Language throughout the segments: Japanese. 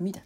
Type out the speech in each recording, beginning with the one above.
見た。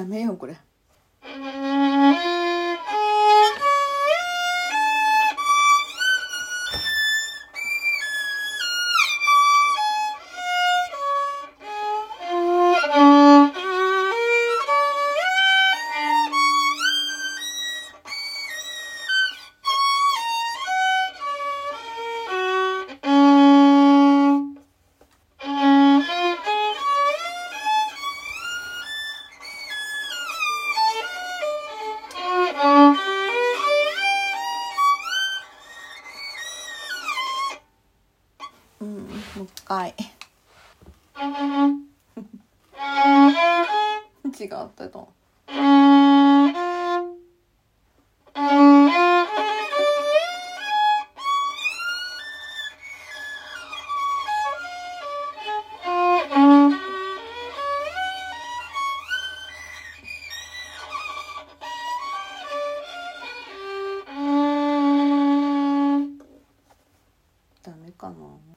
やめようこれ。もう一回。違ったとダメかな。